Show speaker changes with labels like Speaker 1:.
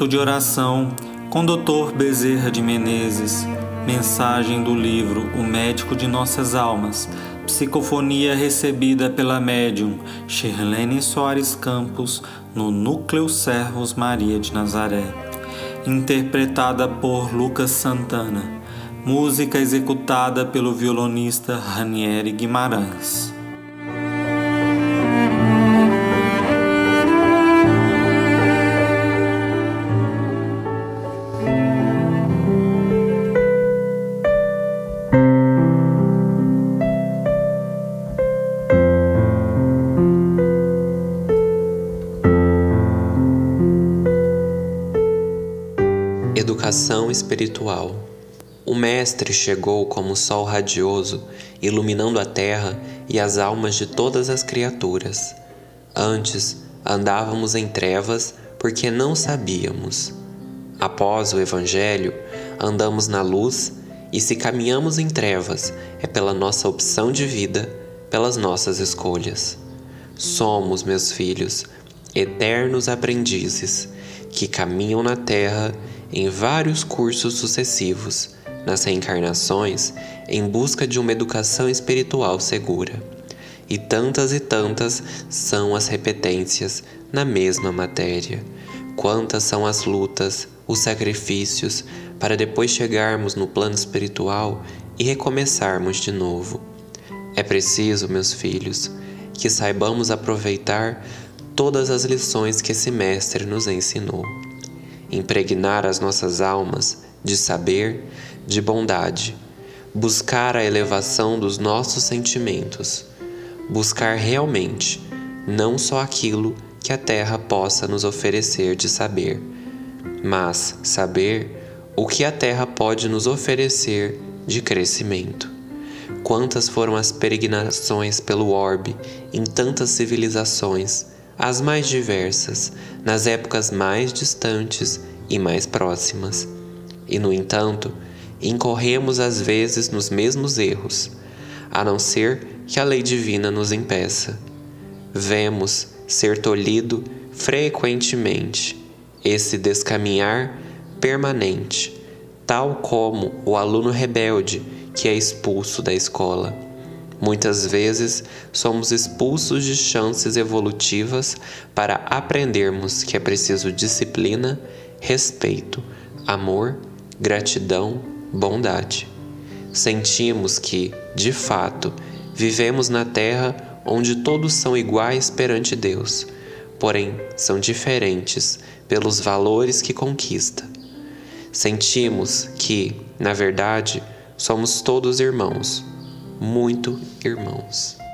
Speaker 1: Momento de oração com Dr. Bezerra de Menezes. Mensagem do livro O Médico de Nossas Almas. Psicofonia recebida pela médium Shirlene Soares Campos no Núcleo Servos Maria de Nazaré. Interpretada por Lucas Santana. Música executada pelo violonista Ranieri Guimarães.
Speaker 2: Educação espiritual. O Mestre chegou como sol radioso, iluminando a terra e as almas de todas as criaturas. Antes andávamos em trevas porque não sabíamos. Após o Evangelho, andamos na luz e se caminhamos em trevas é pela nossa opção de vida, pelas nossas escolhas. Somos, meus filhos, eternos aprendizes que caminham na terra em vários cursos sucessivos, nas reencarnações, em busca de uma educação espiritual segura. E tantas e tantas são as repetências na mesma matéria. Quantas são as lutas, os sacrifícios, para depois chegarmos no plano espiritual e recomeçarmos de novo. É preciso, meus filhos, que saibamos aproveitar todas as lições que esse Mestre nos ensinou impregnar as nossas almas de saber, de bondade, buscar a elevação dos nossos sentimentos, buscar realmente não só aquilo que a terra possa nos oferecer de saber, mas saber o que a terra pode nos oferecer de crescimento. Quantas foram as peregrinações pelo orbe em tantas civilizações as mais diversas, nas épocas mais distantes e mais próximas. E, no entanto, incorremos às vezes nos mesmos erros, a não ser que a lei divina nos impeça. Vemos ser tolhido frequentemente esse descaminhar permanente, tal como o aluno rebelde que é expulso da escola Muitas vezes somos expulsos de chances evolutivas para aprendermos que é preciso disciplina, respeito, amor, gratidão, bondade. Sentimos que, de fato, vivemos na Terra onde todos são iguais perante Deus, porém são diferentes pelos valores que conquista. Sentimos que, na verdade, somos todos irmãos muito irmãos.